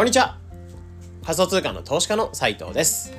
こんにちは。仮想通貨の投資家の斉藤です。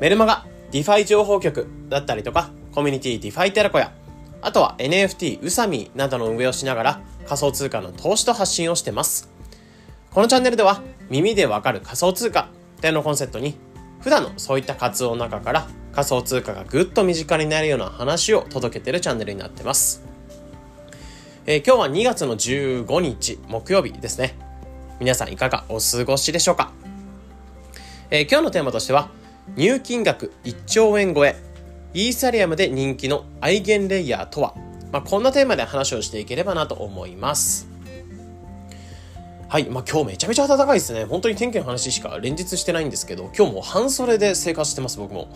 メルマガ、 DeFi 情報局だったりとか、コミュニティディファイテラコや、あとは NFT、ウサミなどの運営をしながら仮想通貨の投資と発信をしてます。このチャンネルでは耳でわかる仮想通貨ってのコンセプトに普段のそういった活動の中から仮想通貨がぐっと身近になるような話を届けてるチャンネルになってます。えー、今日は2月の15日木曜日ですね。皆さんいかがお過ごしでしょうか、えー、今日のテーマとしては入金額1兆円超え。イーサリアムで人気のアイゲンレイヤーとは、まあ、こんなテーマで話をしていければなと思います。はい。まあ、今日めちゃめちゃ暖かいですね。本当に天気の話しか連日してないんですけど、今日も半袖で生活してます、僕も。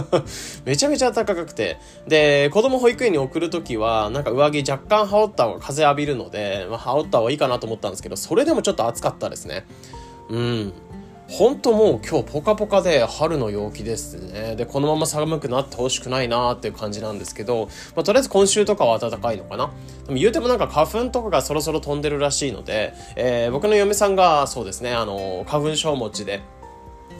めちゃめちゃ暖かくて。で、子供保育園に送るときは、なんか上着若干羽織った方が風浴びるので、まあ、羽織った方がいいかなと思ったんですけど、それでもちょっと暑かったですね。うん。本当もう今日ポカポカで春の陽気ですね。で、このまま寒くなってほしくないなーっていう感じなんですけど、まあ、とりあえず今週とかは暖かいのかな。でも言うてもなんか花粉とかがそろそろ飛んでるらしいので、えー、僕の嫁さんがそうですね、あの、花粉症持ちで、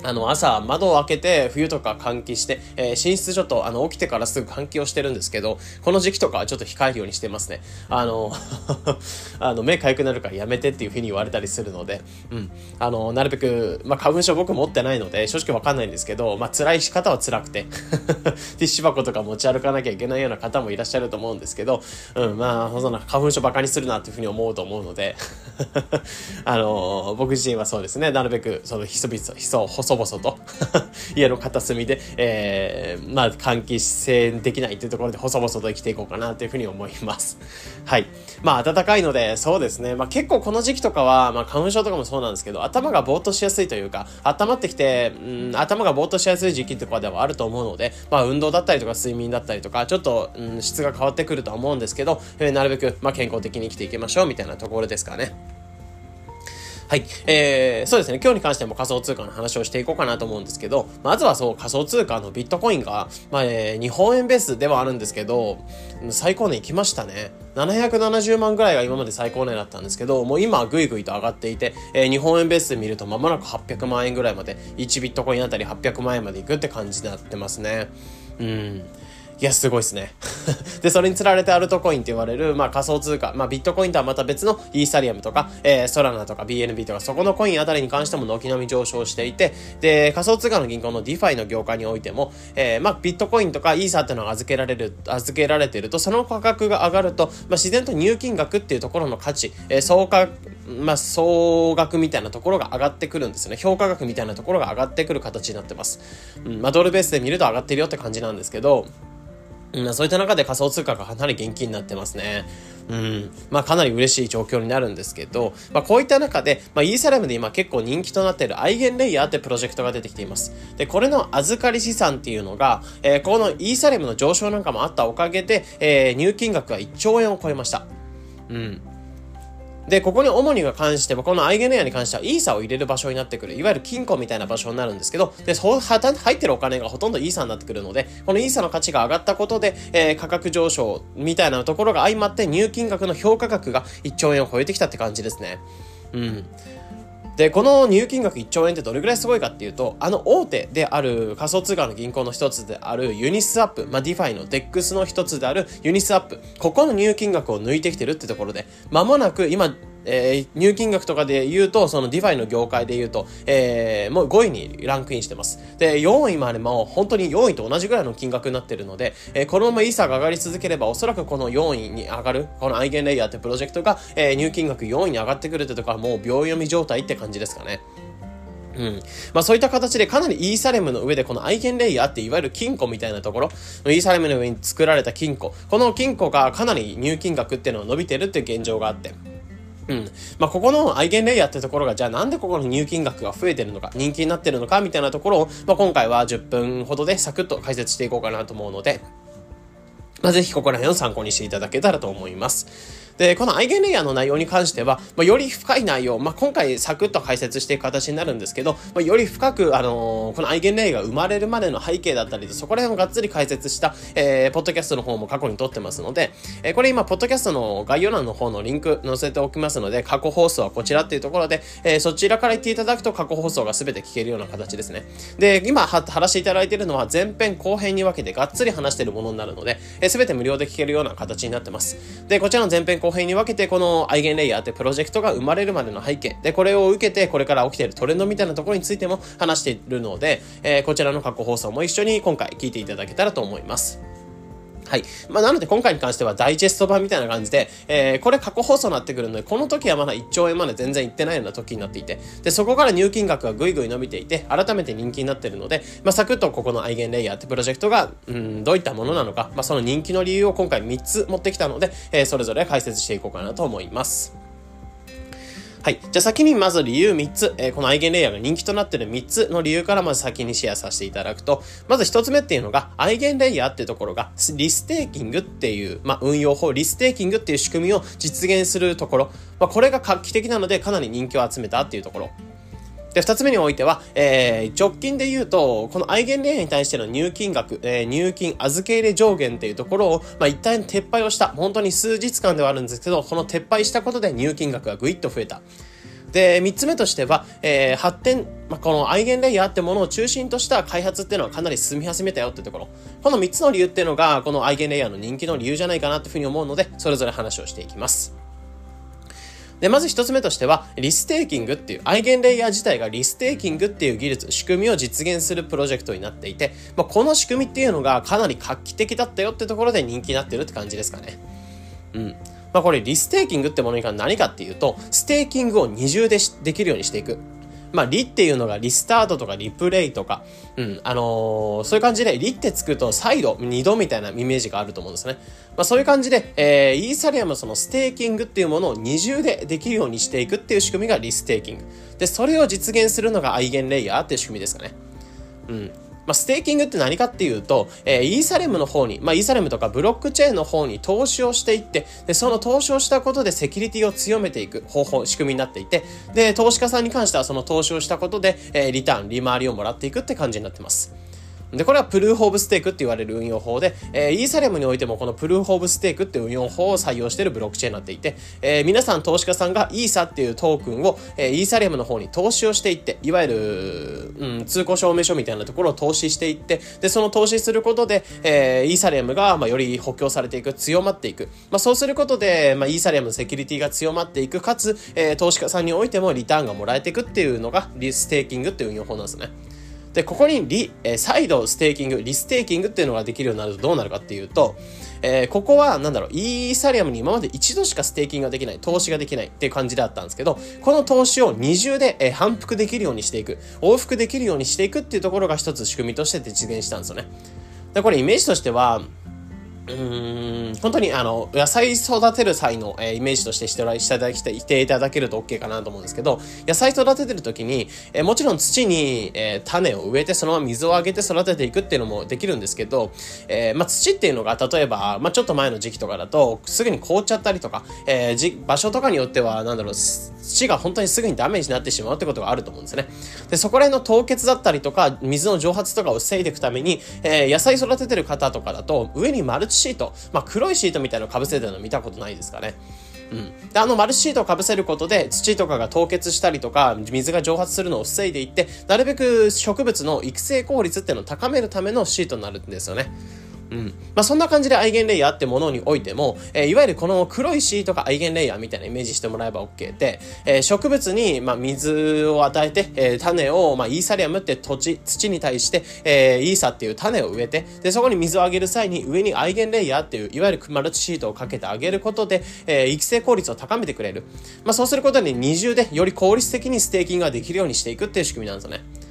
あの、朝窓を開けて冬とか換気して、えー、寝室ちょっとあの起きてからすぐ換気をしてるんですけど、この時期とかはちょっと控えるようにしてますね。あの、あの、目痒くなるからやめてっていうふうに言われたりするので、うん。あの、なるべく、まあ、花粉症僕持ってないので、正直わかんないんですけど、まあ、辛い仕方は辛くて、ティッシュ箱とか持ち歩かなきゃいけないような方もいらっしゃると思うんですけど、うん、まあ、そんな花粉症バカにするなっていうふうに思うと思うので、あの、僕自身はそうですね、なるべく、その、ひそひそ、ひそ、細々と 家の片隅で、えー、まあ、換気扇できないっていうところで細々と生きていこうかなというふうに思います。はい。まあ、暖かいので、そうですね。まあ、結構この時期とかは、まあ、花粉症とかもそうなんですけど、頭がぼーっとしやすいというか、温まってきて、うん、頭がぼーっとしやすい時期とかではあると思うので、まあ、運動だったりとか睡眠だったりとか、ちょっと、うん、質が変わってくるとは思うんですけど、えー、なるべく、まあ、健康的に生きていきましょうみたいなところですかね。はい。えー、そうですね。今日に関しても仮想通貨の話をしていこうかなと思うんですけど、まずはそう、仮想通貨のビットコインが、まあ、えー、日本円ベースではあるんですけど、最高値行きましたね。770万ぐらいが今まで最高値だったんですけど、もう今はぐいぐいと上がっていて、えー、日本円ベースで見ると間もなく800万円ぐらいまで、1ビットコインあたり800万円まで行くって感じになってますね。うん。いや、すごいですね。で、それにつられてアルトコインって言われる、まあ仮想通貨、まあビットコインとはまた別のイーサリアムとか、えー、ソラナとか BNB とか、そこのコインあたりに関しても軒並み上昇していて、で、仮想通貨の銀行の DeFi の業界においても、えー、まあビットコインとかイーサっていうのが預けられる、預けられてると、その価格が上がると、まあ自然と入金額っていうところの価値、えー、総価、まあ総額みたいなところが上がってくるんですね。評価額みたいなところが上がってくる形になってます。うん、まあドルベースで見ると上がってるよって感じなんですけど、うん、そういった中で仮想通貨がかなり元気になってますね。うん。まあかなり嬉しい状況になるんですけど、まあこういった中で、まあイーサリアムで今結構人気となっている EigenLayer ってプロジェクトが出てきています。で、これの預かり資産っていうのが、えー、このイーサリアムの上昇なんかもあったおかげで、えー、入金額は1兆円を超えました。うん。で、ここに主にが関しては、この EigenLayer に関しては、イーサを入れる場所になってくる、いわゆる金庫みたいな場所になるんですけど、で、そう、入ってるお金がほとんどイーサになってくるので、このイーサの価値が上がったことで、えー、価格上昇みたいなところが相まって、入金額の評価額が1兆円を超えてきたって感じですね。うん。で、この入金額1兆円ってどれぐらいすごいかっていうと、あの大手である仮想通貨の銀行の一つである Uniswap、まあ、 DeFi の DEX の一つである Uniswap、ここの入金額を抜いてきてるってところで、まもなく今、えー、入金額とかで言うと、そのディファイの業界で言うと、えー、もう5位にランクインしてます。で、4位までも本当に4位と同じぐらいの金額になってるので、えー、このままイーサが上がり続ければ、おそらくこの4位に上がる、このアイゲンレイヤーってプロジェクトが、えー、入金額4位に上がってくるってとこはもう秒読み状態って感じですかね。うん。まあそういった形でかなりイーサリアムの上でこのアイゲンレイヤーっていわゆる金庫みたいなところ、イーサリアムの上に作られた金庫、この金庫がかなり入金額っていうのが伸びてるっていう現状があって、うん。まあ、ここのアイゲンレイヤーってところが、じゃあなんでここの入金額が増えてるのか、人気になってるのか、みたいなところを、まあ、今回は10分ほどでサクッと解説していこうかなと思うので、まあ、ぜひここら辺を参考にしていただけたらと思います。で、このアイゲンレイヤーの内容に関しては、まあ、より深い内容、まあ、今回サクッと解説していく形になるんですけど、まあ、より深く、あのー、このアイゲンレイヤーが生まれるまでの背景だったりと、そこら辺をがっつり解説した、えー、ポッドキャストの方も過去に撮ってますので、えー、これ今、ポッドキャストの概要欄の方のリンク載せておきますので、過去放送はこちらっていうところで、えー、そちらから言っていただくと過去放送が全て聞けるような形ですね。で、今は、話していただいているのは前編後編に分けてがっつり話しているものになるので、えー、全て無料で聞けるような形になってます。で、こちらの前編後編に分けて、このアイゲンレイヤーってプロジェクトが生まれるまでの背景、で、これを受けて、これから起きているトレンドみたいなところについても話しているので、えー、こちらの過去放送も一緒に今回聞いていただけたらと思います。はい。まあ、なので今回に関してはダイジェスト版みたいな感じで、えー、これ過去放送になってくるので、この時はまだ1兆円まで全然いってないような時になっていて、で、そこから入金額がぐいぐい伸びていて、改めて人気になってるので、まあ、サクッとここのアイゲンレイヤーってプロジェクトが、うん、どういったものなのか、まあ、その人気の理由を今回3つ持ってきたので、えー、それぞれ解説していこうかなと思います。はい。じゃあ先にまず理由3つ、えー、このアイゲンレイヤーが人気となってる3つの理由からまず先にシェアさせていただくと、まず1つ目っていうのが、アイゲンレイヤーっていうところが、リステーキングっていう、まあ、運用法、リステーキングっていう仕組みを実現するところ、まあ、これが画期的なのでかなり人気を集めたっていうところ。で、二つ目においては、えー、直近で言うと、このアイゲンレイヤーに対しての入金額、えー、入金預け入れ上限っていうところを、まあ、一旦撤廃をした。本当に数日間ではあるんですけど、この撤廃したことで入金額がぐいっと増えた。で、三つ目としては、えー、発展、まあ、このアイゲンレイヤーってものを中心とした開発っていうのはかなり進み始めたよってところ。この三つの理由っていうのが、このアイゲンレイヤーの人気の理由じゃないかなっていうふうに思うので、それぞれ話をしていきます。で、まず1つ目としては、リステーキングっていう、アイゲンレイヤー自体がリステーキングっていう技術、仕組みを実現するプロジェクトになっていて、まあ、この仕組みっていうのがかなり画期的だったよってところで人気になってるって感じですかね。うん。まあこれリステーキングってものに関何かっていうと、ステーキングを二重でできるようにしていく。まあ、リっていうのがリスタートとかリプレイとか、うん、あのー、そういう感じで、リってつくと再度、2度みたいなイメージがあると思うんですね。まあ、そういう感じで、えー、イーサリアムそのステーキングっていうものを二重でできるようにしていくっていう仕組みがリステーキング。で、それを実現するのがアイゲンレイヤーっていう仕組みですかね。うん。まあ、ステーキングって何かっていうと、えー、イーサリアムの方に、まあ、イーサリアムとかブロックチェーンの方に投資をしていって、で、その投資をしたことでセキュリティを強めていく方法、仕組みになっていて、で、投資家さんに関してはその投資をしたことで、えー、リターン、利回りをもらっていくって感じになってます。で、これはプルーフオブステークって言われる運用法で、えー、イーサリアムにおいてもこのプルーフオブステークっていう運用法を採用しているブロックチェーンになっていて、えー、皆さん投資家さんがイーサっていうトークンを、えー、イーサリアムの方に投資をしていって、いわゆる、うん、通行証明書みたいなところを投資していって、で、その投資することで、えー、イーサリアムが、まあ、より補強されていく、強まっていく。まあ、そうすることで、まあ、イーサリアムのセキュリティが強まっていく、かつ、えー、投資家さんにおいてもリターンがもらえていくっていうのが、リステーキングっていう運用法なんですね。で、ここにリ、えー、再度ステーキング、リステーキングっていうのができるようになるとどうなるかっていうと、えー、ここは、なんだろう、イーサリアムに今まで一度しかステーキングができない、投資ができないっていう感じだったんですけど、この投資を二重で、えー、反復できるようにしていく、往復できるようにしていくっていうところが一つ仕組みとして実現したんですよね。で、これイメージとしては、うん、本当にあの、野菜育てる際の、えー、イメージとしてしていただきていただけると OK かなと思うんですけど、野菜育ててる時に、えー、もちろん土に、えー、種を植えてそのまま水をあげて育てていくっていうのもできるんですけど、えまあ、土っていうのが例えば、まあ、ちょっと前の時期とかだと、すぐに凍っちゃったりとか、えじ場所とかによっては、なんだろう、土が本当にすぐにダメージになってしまうってことがあると思うんですね。で、そこら辺の凍結だったりとか、水の蒸発とかを防いでいくために、え野菜育ててる方とかだと、上にマルチシート、まあ、黒いシートみたいなのを被せてるの見たことないですかね。うん。で、あのマルチシートを被せることで土とかが凍結したりとか、水が蒸発するのを防いでいって、なるべく植物の育成効率っていうのを高めるためのシートになるんですよね。うん。まあ、そんな感じでアイゲンレイヤーってものにおいても、えー、いわゆるこの黒いシートがアイゲンレイヤーみたいなイメージしてもらえば OK で、えー、植物に、まあ、水を与えて、えー、種を、まあ、イーサリアムって土地、土に対して、えー、イーサっていう種を植えて、で、そこに水をあげる際に上にアイゲンレイヤーっていう、いわゆるクマルチシートをかけてあげることで、えー、育成効率を高めてくれる。まあ、そうすることで二重でより効率的にステーキングができるようにしていくっていう仕組みなんですよね。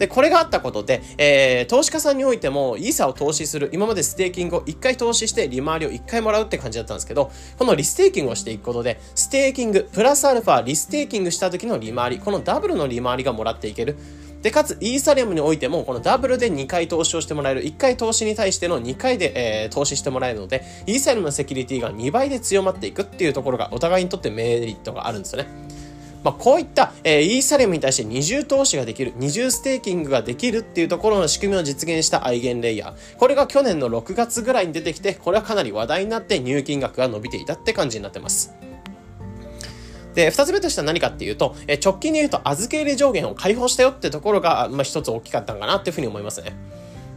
で、これがあったことで、えー、投資家さんにおいても、イーサを投資する、今までステーキングを1回投資して利回りを1回もらうって感じだったんですけど、このリステーキングをしていくことで、ステーキング、プラスアルファ、リステーキングした時の利回り、このダブルの利回りがもらっていける。で、かつ、イーサリアムにおいても、このダブルで2回投資をしてもらえる、1回投資に対しての2回で、えー、投資してもらえるので、イーサリアムのセキュリティが2倍で強まっていくっていうところが、お互いにとってメリットがあるんですよね。まあ、こういった、えー、イーサリアムに対して二重投資ができる、二重ステーキングができるっていうところの仕組みを実現したアイゲンレイヤー。これが去年の6月ぐらいに出てきて、これはかなり話題になって入金額が伸びていたって感じになってます。で、二つ目としては何かっていうと、え直近で言うと預け入れ上限を解放したよってところが、まあ、一つ大きかったのかなっていうふうに思いますね。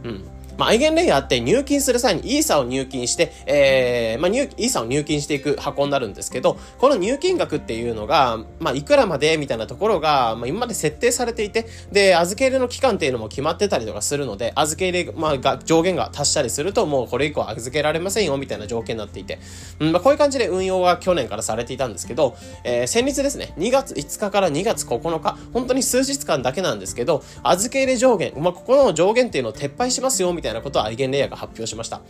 うん。まあ、アイゲンレイヤーって入金する際にイーサを入金して、えー、まあ、イーサを入金していく箱になるんですけど、この入金額っていうのが、まあ、いくらまでみたいなところが、まあ、今まで設定されていて、で、預け入れの期間っていうのも決まってたりとかするので、預け入れ、まあ、が上限が達したりすると、もうこれ以降預けられませんよ、みたいな条件になっていて、うん、まあ、こういう感じで運用は去年からされていたんですけど、えー、先日ですね、2月5日から2月9日、本当に数日間だけなんですけど、預け入れ上限、まあ、ここの上限っていうのを撤廃しますよ、みたいなたいなことはアイゲンレイヤーが発表しました。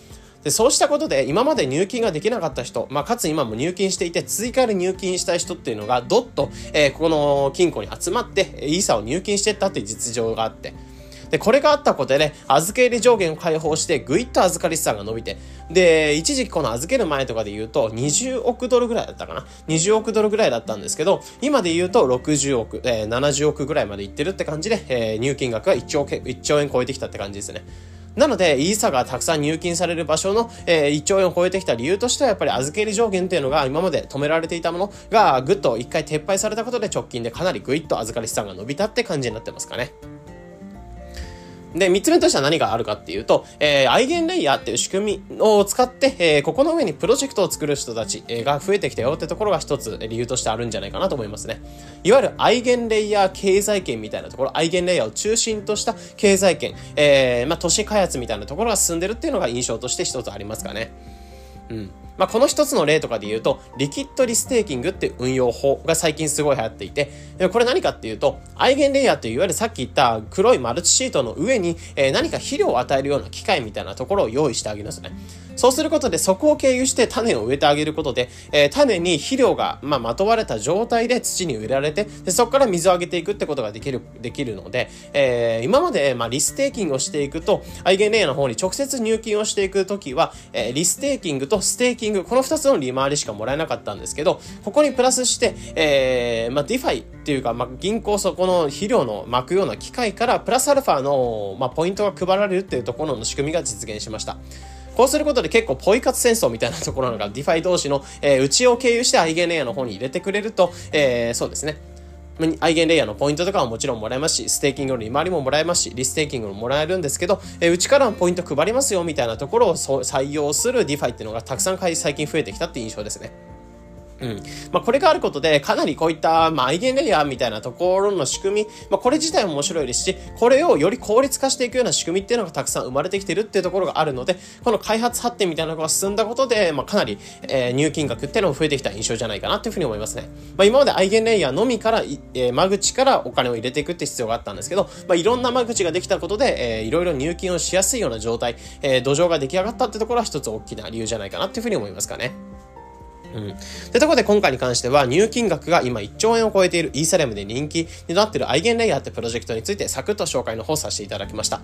で、そうしたことで、今まで入金ができなかった人、まあ、かつ今も入金していて、追加で入金したい人っていうのが、どっと、えー、この金庫に集まって、イーサを入金していったっていう実情があって、で、これがあったことで、預け入れ上限を解放して、ぐいっと預かり資産が伸びて、で、一時期この預ける前とかで言うと、20億ドルぐらいだったかな ?20 億ドルぐらいだったんですけど、今で言うと60億、えー、70億ぐらいまでいってるって感じで、えー、入金額が1兆 ,1 兆円超えてきたって感じですね。なので、イーサがたくさん入金される場所の、えー、1兆円を超えてきた理由としては、やっぱり預け入り上限っていうのが今まで止められていたものがぐっと一回撤廃されたことで直近でかなりぐいっと預かり資産が伸びたって感じになってますかね。で、三つ目としては何があるかっていうと、えー、アイゲンレイヤーっていう仕組みを使って、えー、ここの上にプロジェクトを作る人たちが増えてきたよってところが一つ理由としてあるんじゃないかなと思いますね。いわゆるアイゲンレイヤー経済圏みたいなところ、アイゲンレイヤーを中心とした経済圏、えー、まあ、都市開発みたいなところが進んでるっていうのが印象として一つありますかね。うん。まあ、この一つの例とかで言うと、リキッドリステーキングっていう運用法が最近すごい流行っていて、これ何かっていうと、アイゲンレイヤーといういわゆるさっき言った黒いマルチシートの上に、え、何か肥料を与えるような機械みたいなところを用意してあげるんですね。そうすることで、そこを経由して種を植えてあげることで、えー、種に肥料が、まあ、まとわれた状態で土に植えられて、でそこから水をあげていくってことができる、できるので、えー、今まで、まあ、リステーキングをしていくと、アイゲンレイヤーの方に直接入金をしていくときは、えー、リステーキングとステーキング、この二つの利回りしかもらえなかったんですけど、ここにプラスして、えー、まあ、ディファイっていうか、まあ、銀行そこの肥料の巻くような機械から、プラスアルファの、まあ、ポイントが配られるっていうところの仕組みが実現しました。こうすることで結構ポイ活戦争みたいなところなのが、ディファイ同士の、えー、うちを経由してアイゲンレイヤーの方に入れてくれると、えー、そうですね。アイゲンレイヤーのポイントとかはもちろんもらえますし、ステーキングの利回りももらえますし、リステーキングももらえるんですけど、え、うちからのポイント配りますよみたいなところを採用するディファイっていうのがたくさん最近増えてきたっていう印象ですね。うん。まあ、これがあることで、かなりこういった、まあ、アイゲンレイヤーみたいなところの仕組み、まあ、これ自体も面白いですし、これをより効率化していくような仕組みっていうのがたくさん生まれてきてるっていうところがあるので、この開発発展みたいなのが進んだことで、まあ、かなり、えー、入金額っていうのも増えてきた印象じゃないかなっていうふうに思いますね。まあ、今までアイゲンレイヤーのみから、えー、間口からお金を入れていくって必要があったんですけど、まあ、いろんな間口ができたことで、えー、いろいろ入金をしやすいような状態、えー、土壌が出来上がったってところは一つ大きな理由じゃないかなっていうふうに思いますかね。うん。で、ところで今回に関しては入金額が今1兆円を超えているイーサレムで人気になっているアイゲンレイヤーってプロジェクトについてサクッと紹介の方させていただきました。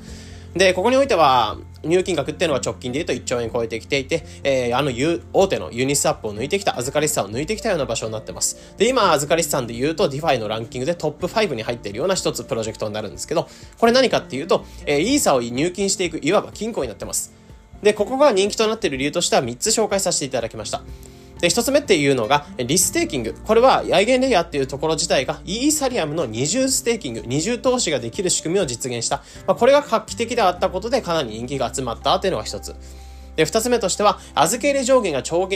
で、ここにおいては入金額っていうのは直近で言うと1兆円超えてきていて、えー、あの大手のユニスワップを抜いてきた、預かり資産を抜いてきたような場所になってます。で、今預かり資産で言うと DeFi のランキングでトップ5に入っているような一つプロジェクトになるんですけど、これ何かっていうと、えー、イーサを入金していくいわば金庫になってます。で、ここが人気となっている理由としては3つ紹介させていただきました。で、一つ目っていうのが、リステーキング。これは、アイゲンレイヤーっていうところ自体が、イーサリアムの二重ステーキング、二重投資ができる仕組みを実現した。まあ、これが画期的であったことで、かなり人気が集まったっていうのが一つ。で、二つ目としては、預け入れ上限が直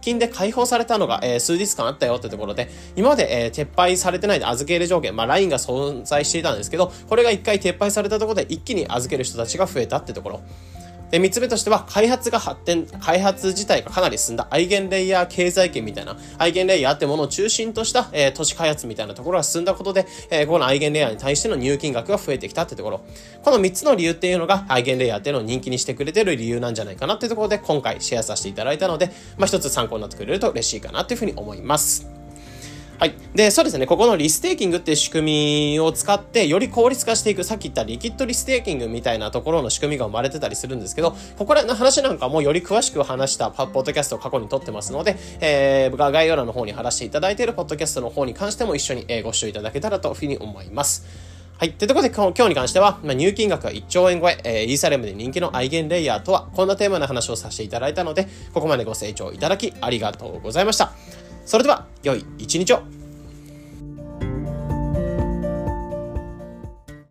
近で解放されたのが、えー、数日間あったよってところで、今まで、えー、撤廃されてない預け入れ上限、まあ、ラインが存在していたんですけど、これが一回撤廃されたところで一気に預ける人たちが増えたってところ。で、三つ目としては、開発が発展、開発自体がかなり進んだアイゲンレイヤー経済圏みたいな、アイゲンレイヤーってものを中心とした、えー、都市開発みたいなところが進んだことで、えー、このアイゲンレイヤーに対しての入金額が増えてきたってところ。この三つの理由っていうのが、アイゲンレイヤーっていうのを人気にしてくれてる理由なんじゃないかなってところで、今回シェアさせていただいたので、まあ、一つ参考になってくれると嬉しいかなっていうふうに思います。はい。で、そうですね、ここのリステーキングっていう仕組みを使って、より効率化していく、さっき言ったリキッドリステーキングみたいなところの仕組みが生まれてたりするんですけど、ここらの話なんかもより詳しく話したポッドキャストを過去に撮ってますので、えー、概要欄の方に貼らせていただいているポッドキャストの方に関しても一緒にご視聴いただけたらというふうに思います。はい。というところで、今日に関しては、まあ、入金額が1兆円超え、えー、イーサレムで人気のアイゲンレイヤーとは、こんなテーマの話をさせていただいたので、ここまでご清聴いただきありがとうございました。それでは、良い一日を。